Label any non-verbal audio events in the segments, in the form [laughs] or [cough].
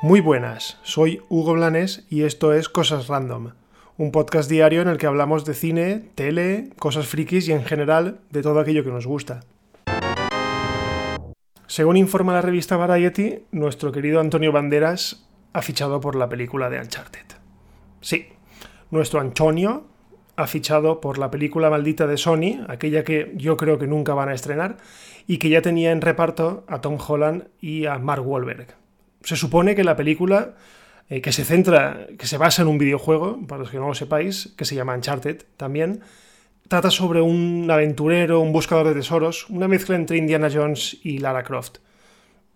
Muy buenas, soy Hugo Blanes y esto es Cosas Random, un podcast diario en el que hablamos de cine, tele, cosas frikis y en general de todo aquello que nos gusta. Según informa la revista Variety, nuestro querido Antonio Banderas ha fichado por la película de Uncharted. Sí, nuestro Antonio ha fichado por la película maldita de Sony, aquella que yo creo que nunca van a estrenar, y que ya tenía en reparto a Tom Holland y a Mark Wahlberg se supone que la película, eh, que se centra, que se basa en un videojuego, para los que no lo sepáis, que se llama Uncharted también, trata sobre un aventurero, un buscador de tesoros, una mezcla entre Indiana Jones y Lara Croft.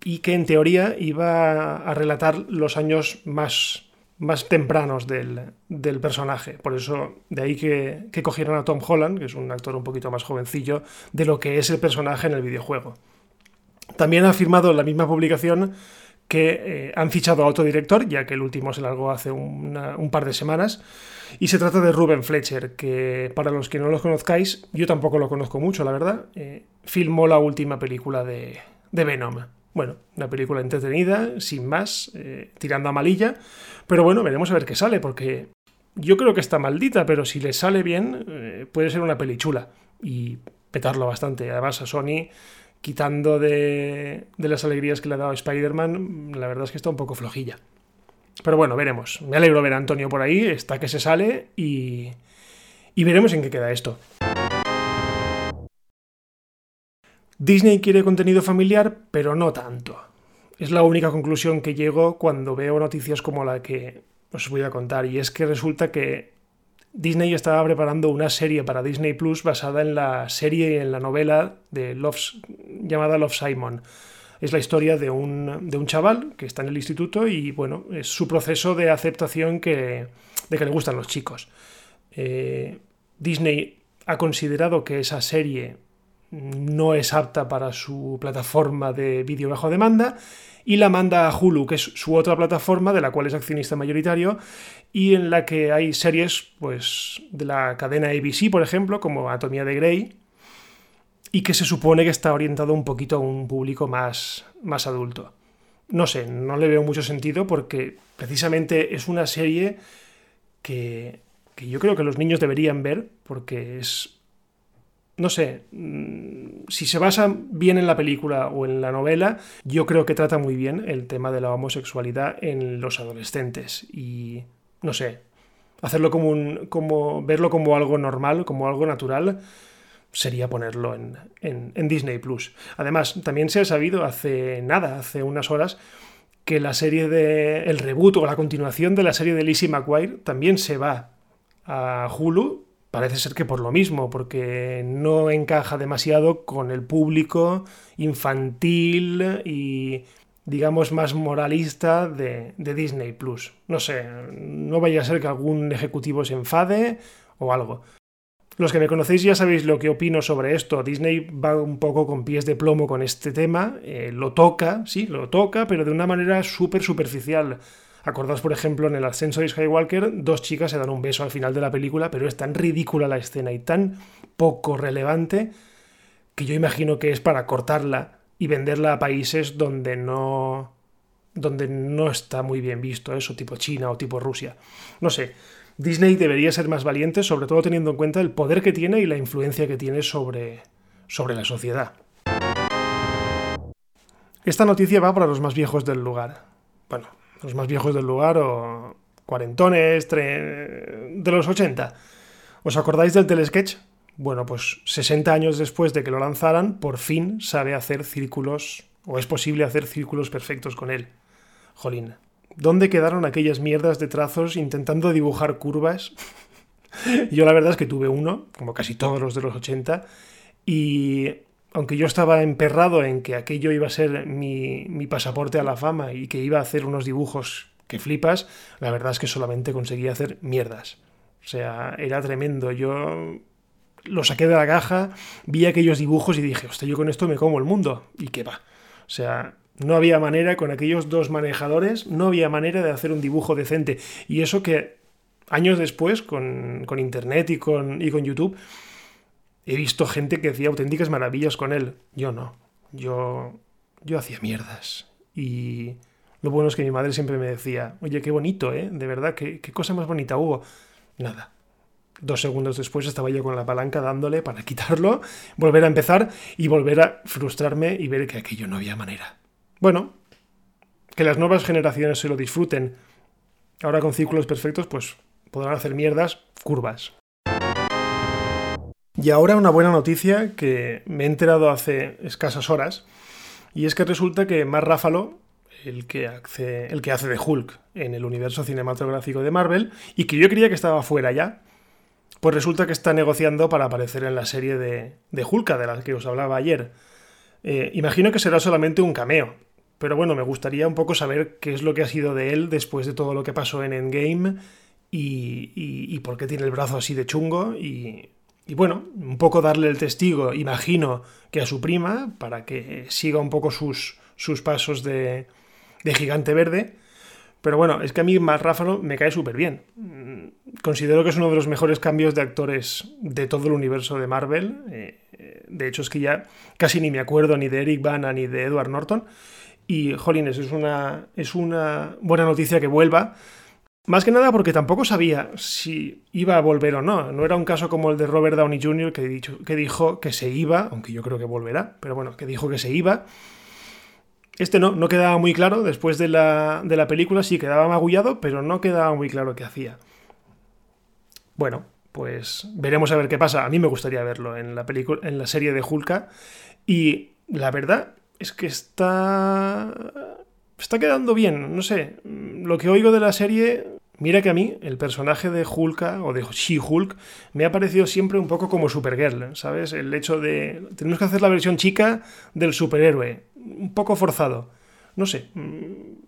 Y que en teoría iba a relatar los años más, más tempranos del, personaje. Por eso, de ahí que, que cogieron a Tom Holland, que es un actor un poquito más jovencillo, de lo que es el personaje en el videojuego. También ha afirmado la misma publicación que eh, han fichado a otro director, ya que el último se largó hace un par de semanas. Y se trata de Ruben Fletcher, que para los que no lo conozcáis, yo tampoco lo conozco mucho, la verdad, eh, filmó la última película de, Venom. Bueno, una película entretenida, sin más, eh, tirando a malilla. Pero bueno, veremos a ver qué sale, porque yo creo que está maldita, pero si le sale bien, puede ser una peli chula. Y petarlo bastante. Además, a Sony quitando de, las alegrías que le ha dado Spider-Man, la verdad es que está un poco flojilla. Pero bueno, veremos. Me alegro ver a Antonio por ahí, está que se sale y, y veremos en qué queda esto. Disney quiere contenido familiar, pero no tanto. Es la única conclusión que llego cuando veo noticias como la que os voy a contar, y es que resulta que Disney estaba preparando una serie para Disney Plus basada en la serie y en la novela de llamada Love Simon. Es la historia de un, de un, chaval que está en el instituto y bueno, es su proceso de aceptación que, de que le gustan los chicos. Eh, Disney ha considerado que esa serie no es apta para su plataforma de vídeo bajo demanda y la manda a Hulu, que es su otra plataforma de la cual es accionista mayoritario y en la que hay series pues, de la cadena ABC, por ejemplo, como Anatomía de Grey, y que se supone que está orientado un poquito a un público más, más adulto. No sé, no le veo mucho sentido porque precisamente es una serie que, que yo creo que los niños deberían ver porque es no sé, mm, si se basa bien en la película o en la novela, yo creo que trata muy bien el tema de la homosexualidad en los adolescentes. Y no sé, hacerlo como un. como. verlo como algo normal, como algo natural, sería ponerlo en, en, Disney Plus. Además, también se ha sabido hace nada, hace unas horas, que la serie de. el reboot o la continuación de la serie de Lizzie McGuire también se va a Hulu Parece ser que por lo mismo, porque no encaja demasiado con el público infantil y digamos más moralista de, Disney Plus. No sé, no vaya a ser que algún ejecutivo se enfade o algo. Los que me conocéis ya sabéis lo que opino sobre esto. Disney va un poco con pies de plomo con este tema, eh, lo toca, sí, lo toca, pero de una manera súper superficial. Acordaos, por ejemplo, en el ascenso de Skywalker, dos chicas se dan un beso al final de la película, pero es tan ridícula la escena y tan poco relevante que yo imagino que es para cortarla y venderla a países donde no donde no está muy bien visto eso, tipo China o tipo Rusia. No sé, Disney debería ser más valiente, sobre todo teniendo en cuenta el poder que tiene y la influencia que tiene sobre, sobre la sociedad. Esta noticia va para los más viejos del lugar. Bueno, los más viejos del lugar o cuarentones de los 80. ¿Os acordáis del telesketch? Bueno, pues 60 años después de que lo lanzaran, por fin sabe hacer círculos, o es posible hacer círculos perfectos con él. Jolín, ¿dónde quedaron aquellas mierdas de trazos intentando dibujar curvas? [laughs] yo la verdad es que tuve uno, como casi todos los de los 80, y aunque yo estaba emperrado en que aquello iba a ser mi, pasaporte a la fama y que iba a hacer unos dibujos que flipas, la verdad es que solamente conseguía hacer mierdas. O sea, era tremendo. Yo lo saqué de la caja, vi aquellos dibujos y dije, hostia, yo con esto me como el mundo. Y qué va. O sea, no había manera, con aquellos dos manejadores, no había manera de hacer un dibujo decente. Y eso que años después, con, con Internet y con, y con YouTube, he visto gente que hacía auténticas maravillas con él. Yo no. Yo, yo hacía mierdas. Y lo bueno es que mi madre siempre me decía, oye, qué bonito, ¿eh? De verdad, qué, qué cosa más bonita hubo. Nada. Dos segundos después estaba yo con la palanca dándole para [laughs] quitarlo, volver a empezar y volver a frustrarme y ver que aquello no había manera. Bueno, que las nuevas generaciones se lo disfruten. Ahora con círculos perfectos, pues podrán hacer mierdas curvas. Y ahora una buena noticia que me he enterado hace escasas horas, y es que resulta que Mar Ráfalo, el que, hace, el que hace de Hulk en el universo cinematográfico de Marvel, y que yo creía que estaba fuera ya, pues resulta que está negociando para aparecer en la serie de, de Hulk, de la que os hablaba ayer. Eh, imagino que será solamente un cameo, pero bueno, me gustaría un poco saber qué es lo que ha sido de él después de todo lo que pasó en Endgame y, y por qué tiene el brazo así de chungo y, y bueno, un poco darle el testigo, imagino que a su prima, para que siga un poco sus, sus pasos de, de gigante verde. Pero bueno, es que a mí más Ráfalo me cae súper bien. Considero que es uno de los mejores cambios de actores de todo el universo de Marvel. Eh, eh, de hecho, es que ya casi ni me acuerdo ni de Eric Bana ni de Edward Norton. Y, jolines, es una, es una buena noticia que vuelva. Más que nada porque tampoco sabía si iba a volver o no. No era un caso como el de Robert Downey Jr. que, dijo que se iba, aunque yo creo que volverá, pero bueno, que dijo que se iba. Este no, no quedaba muy claro. Después de la, de la película sí quedaba magullado, pero no quedaba muy claro qué hacía. Bueno, pues veremos a ver qué pasa. A mí me gustaría verlo en la, película, en la serie de Hulka. Y la verdad es que está está quedando bien, no sé. Lo que oigo de la serie, mira que a mí el personaje de Hulka o de She-Hulk me ha parecido siempre un poco como Supergirl, ¿sabes? El hecho de tenemos que hacer la versión chica del superhéroe, un poco forzado. No sé. Mm,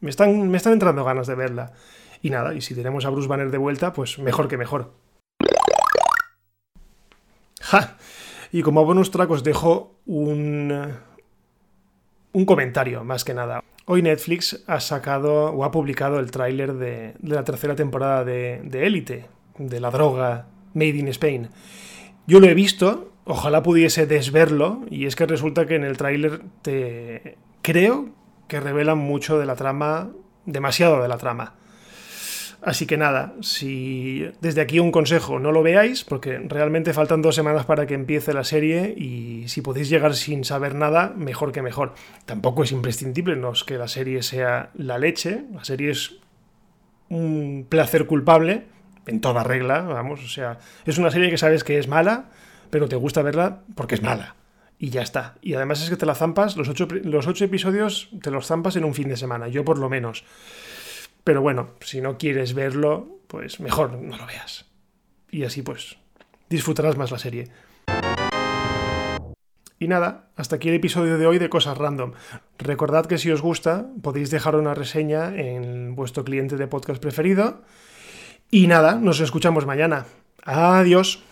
me están, me están entrando ganas de verla. Y nada, y si tenemos a Bruce Banner de vuelta, pues mejor que mejor. ¡Ja! Y como bonus track os dejo un, un comentario, más que nada. Hoy Netflix ha sacado o ha publicado el tráiler de, la tercera temporada de, de Élite, de la droga Made in Spain. Yo lo he visto, ojalá pudiese desverlo, y es que resulta que en el tráiler te creo que revelan mucho de la trama, demasiado de la trama. Así que nada, si desde aquí un consejo, no lo veáis, porque realmente faltan dos semanas para que empiece la serie y si podéis llegar sin saber nada, mejor que mejor. Tampoco es imprescindible, no es que la serie sea la leche, la serie es un placer culpable, en toda regla, vamos, o sea, es una serie que sabes que es mala, pero te gusta verla porque es mala. Y ya está. Y además es que te la zampas, los ocho, los ocho episodios te los zampas en un fin de semana, yo por lo menos. Pero bueno, si no quieres verlo, pues mejor no lo veas. Y así pues disfrutarás más la serie. Y nada, hasta aquí el episodio de hoy de Cosas Random. Recordad que si os gusta podéis dejar una reseña en vuestro cliente de podcast preferido. Y nada, nos escuchamos mañana. Adiós.